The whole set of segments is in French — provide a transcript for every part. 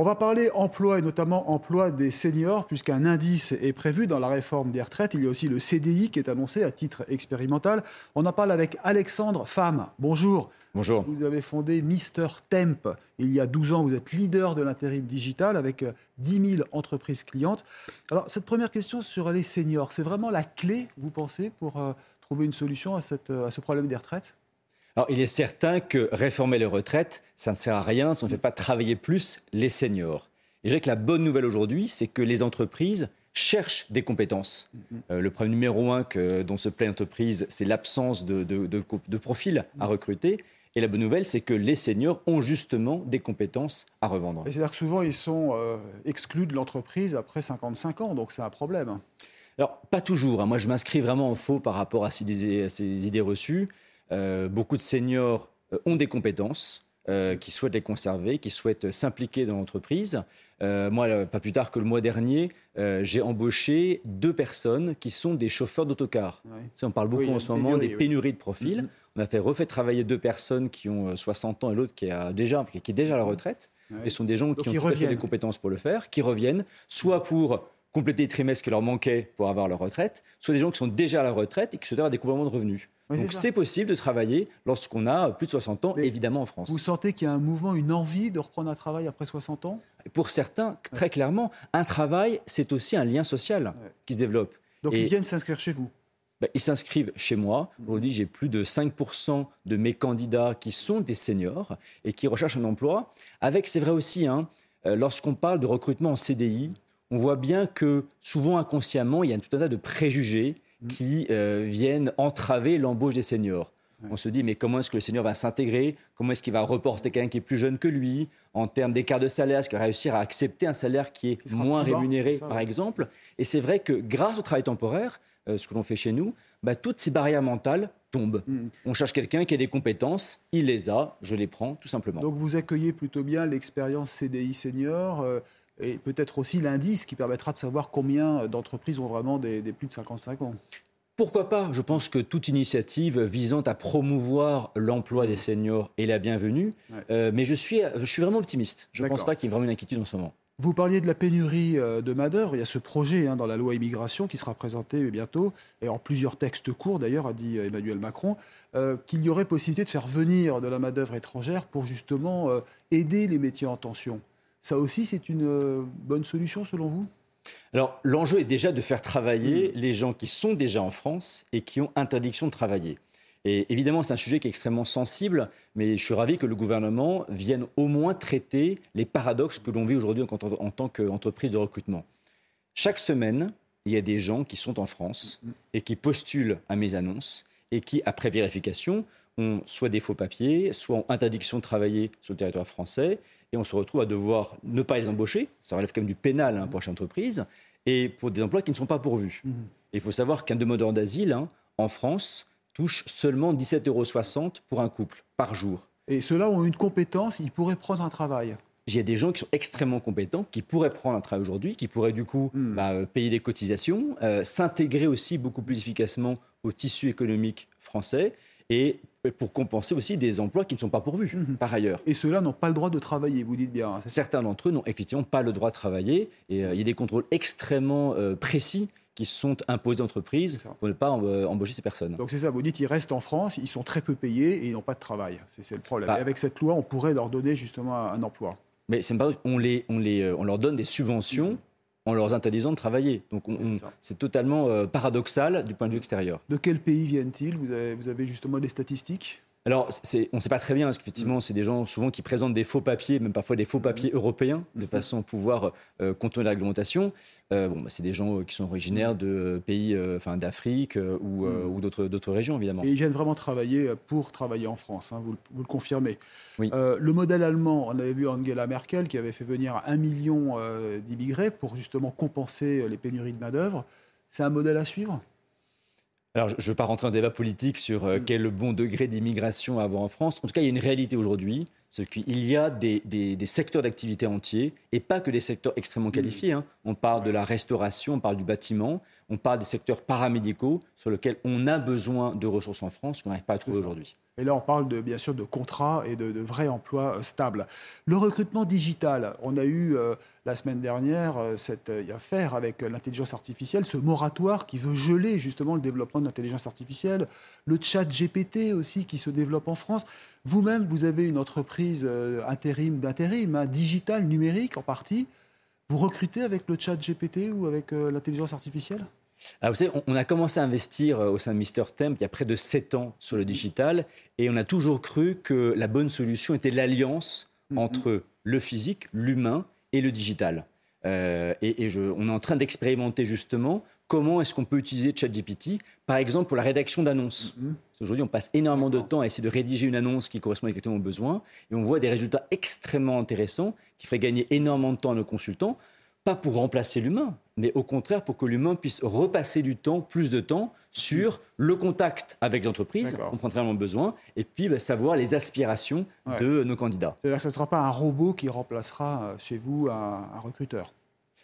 On va parler emploi et notamment emploi des seniors, puisqu'un indice est prévu dans la réforme des retraites. Il y a aussi le CDI qui est annoncé à titre expérimental. On en parle avec Alexandre Femme. Bonjour. Bonjour. Vous avez fondé Mister Temp. Il y a 12 ans, vous êtes leader de l'intérim digital avec 10 000 entreprises clientes. Alors, cette première question sur les seniors, c'est vraiment la clé, vous pensez, pour euh, trouver une solution à, cette, à ce problème des retraites? Alors, il est certain que réformer les retraites, ça ne sert à rien si on ne fait pas travailler plus les seniors. Et je dirais que la bonne nouvelle aujourd'hui, c'est que les entreprises cherchent des compétences. Euh, le problème numéro un que, dont se plaît l'entreprise, c'est l'absence de, de, de, profils à recruter. Et la bonne nouvelle, c'est que les seniors ont justement des compétences à revendre. c'est-à-dire que souvent, ils sont euh, exclus de l'entreprise après 55 ans, donc c'est un problème. Alors, pas toujours. Hein. Moi, je m'inscris vraiment en faux par rapport à ces, à ces idées reçues. Euh, beaucoup de seniors euh, ont des compétences. Euh, qui souhaitent les conserver, qui souhaitent s'impliquer dans l'entreprise. moi, pas plus tard que le mois dernier, j'ai embauché deux personnes qui sont des chauffeurs d'autocar. On parle beaucoup en ce moment des pénuries de profils. Mm-hmm. On a fait refait travailler deux personnes qui ont 60 ans et l'autre qui, a déjà, qui est déjà à la retraite. Et ce sont des gens qui ont des compétences pour le faire, qui reviennent, soit pour compléter les trimestres qui leur manquaient pour avoir leur retraite, soit des gens qui sont déjà à la retraite et qui souhaitent avoir des compléments de revenus. Donc c'est possible de travailler lorsqu'on a plus de 60 ans, évidemment en France. Vous sentez qu'il y a un mouvement, une envie de reprendre un travail après 60 ans? Pour certains, très clairement, un travail, c'est aussi un lien social qui se développe. Donc ils viennent s'inscrire chez vous? Ben, ils s'inscrivent chez moi. Mmh. Aujourd'hui, j'ai plus de 5% de mes candidats qui sont des seniors et qui recherchent un emploi. Avec, c'est vrai aussi, hein, euh, lorsqu'on parle de recrutement en CDI, on voit bien que souvent inconsciemment, il y a tout un tas de préjugés mm. qui euh, viennent entraver l'embauche des seniors. On se dit, mais comment est-ce que le senior va s'intégrer? Comment est-ce qu'il va reporter quelqu'un qui est plus jeune que lui? En termes d'écart de salaire, est-ce qu'il va réussir à accepter un salaire qui est moins rémunéré, par exemple? Et c'est vrai que grâce au travail temporaire, euh, ce que l'on fait chez nous, bah, toutes ces barrières mentales tombent. Mm. On cherche quelqu'un qui a des compétences, il les a, je les prends, tout simplement. Donc vous accueillez plutôt bien l'expérience CDI senior euh, et peut-être aussi l'indice qui permettra de savoir combien d'entreprises ont vraiment des, plus de 55 ans. Pourquoi pas? Je pense que toute initiative visant à promouvoir l'emploi des seniors est la bienvenue. Euh, mais je suis, je suis vraiment optimiste. Je ne pense pas qu'il y ait vraiment une inquiétude en ce moment. Vous parliez de la pénurie euh, de main-d'œuvre. Il y a ce projet hein, dans la loi immigration qui sera présenté bientôt, et en plusieurs textes courts d'ailleurs, a dit Emmanuel Macron, euh, qu'il y aurait possibilité de faire venir de la main-d'œuvre étrangère pour justement aider les métiers en tension. Ça aussi, c'est une euh, bonne solution selon vous? Alors, l'enjeu est déjà de faire travailler les gens qui sont déjà en France et qui ont interdiction de travailler. Et évidemment, c'est un sujet qui est extrêmement sensible, mais je suis ravi que le gouvernement vienne au moins traiter les paradoxes que l'on vit aujourd'hui en, en, tant qu'entreprise de recrutement. Chaque semaine, il y a des gens qui sont en France mmh. et qui postulent à mes annonces et qui, après vérification, ont soit des faux papiers, soit ont interdiction de travailler sur le territoire français et on se retrouve à devoir ne pas les embaucher, ça relève quand même du pénal hein, pour chaque entreprise, et pour des emplois qui ne sont pas pourvus. Mmh. Il faut savoir qu'un demandeur d'asile, hein, en France, touche seulement 17,60 euros pour un couple par jour. Et ceux-là ont une compétence, ils pourraient prendre un travail. Il y a des gens qui sont extrêmement compétents, qui pourraient prendre un travail aujourd'hui, qui pourraient du coup mmh. bah, euh, payer des cotisations, euh, s'intégrer aussi beaucoup plus efficacement au tissu économique français et pour compenser aussi des emplois qui ne sont pas pourvus mhm. par ailleurs. Et ceux-là n'ont pas le droit de travailler, vous dites bien. Certains d'entre eux n'ont effectivement pas le droit de travailler et euh, il y a des contrôles extrêmement euh, précis qui sont imposés aux entreprises pour ne pas euh, embaucher ces personnes. Donc c'est ça, vous dites ils restent en France, ils sont très peu payés et ils n'ont pas de travail. C'est le problème. Bah et avec cette loi, on pourrait leur donner justement un, emploi. Mais pas, on, les, on, les, on leur donne des subventions. En leur interdisant de travailler. Donc c'est totalement euh, paradoxal du point de vue extérieur. De quel pays viennent-ils? Vous vous avez justement des statistiques? Alors, on ne sait pas très bien, parce qu'effectivement, mm. c'est des gens souvent qui présentent des faux papiers, même parfois des faux papiers mm. européens, de mm. façon à pouvoir euh, contourner la réglementation. Euh, bon, bah, c'est des gens euh, qui sont originaires de pays, enfin d'Afrique ou, d'autres régions, évidemment. Et ils viennent vraiment travailler pour travailler en France, hein, vous, le confirmez. Oui. le modèle allemand, on avait vu Angela Merkel qui avait fait venir un million d'immigrés pour justement compenser les pénuries de main-d'œuvre. C'est un modèle à suivre? Alors, je ne veux pas rentrer en débat politique sur euh, mm. quel bon degré d'immigration avoir en France. En tout cas, il y a une réalité aujourd'hui, c'est qu'il y a des, secteurs d'activité entiers, et pas que des secteurs extrêmement mm. qualifiés. Hein. On parle de la restauration, on parle du bâtiment, on parle des secteurs paramédicaux sur lesquels on a besoin de ressources en France qu'on n'arrive pas à trouver aujourd'hui. Et là, on parle de, bien sûr de contrats et de, vrais emplois stables. Le recrutement digital, on a eu la semaine dernière cette affaire avec l'intelligence artificielle, ce moratoire qui veut geler justement le développement de l'intelligence artificielle, le chat GPT aussi qui se développe en France. Vous-même, vous avez une entreprise intérim d'intérim, hein, digital, numérique en partie. Vous recrutez avec le chat GPT ou avec euh, l'intelligence artificielle? Alors, vous savez, on, a commencé à investir euh, au sein de Mister Temp il y a près de 7 ans sur le digital et on a toujours cru que la bonne solution était l'alliance entre le physique, l'humain et le digital. Euh, et, on est en train d'expérimenter justement comment est-ce qu'on peut utiliser ChatGPT, par exemple pour la rédaction d'annonces. Aujourd'hui, on passe énormément de temps à essayer de rédiger une annonce qui correspond exactement aux besoins, et on voit des résultats extrêmement intéressants qui feraient gagner énormément de temps à nos consultants, pas pour remplacer l'humain, mais au contraire pour que l'humain puisse repasser du temps, plus de temps, sur le contact avec les entreprises, on prend vraiment besoin, et puis bah, savoir les aspirations de nos candidats. C'est-à-dire que ce ne sera pas un robot qui remplacera euh, chez vous un recruteur?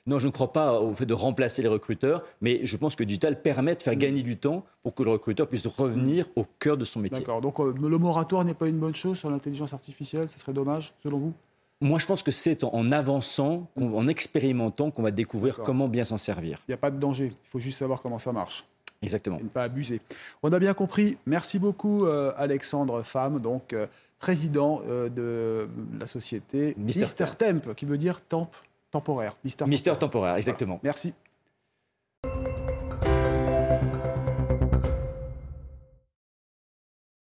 Non, je ne crois pas au fait de remplacer les recruteurs, mais je pense que digital permet de faire mm. gagner du temps pour que le recruteur puisse revenir au cœur de son métier. D'accord. Donc euh, le moratoire n'est pas une bonne chose sur l'intelligence artificielle? Ce serait dommage, selon vous? Moi, je pense que c'est en avançant, en expérimentant, qu'on va découvrir comment bien s'en servir. Il n'y a pas de danger. Il faut juste savoir comment ça marche. Exactement. Et ne pas abuser. On a bien compris. Merci beaucoup, euh, Alexandre Femme, donc euh, président de la société Mister, Temp, qui veut dire temp temporaire. Mister, Mister temporaire, exactement. Merci.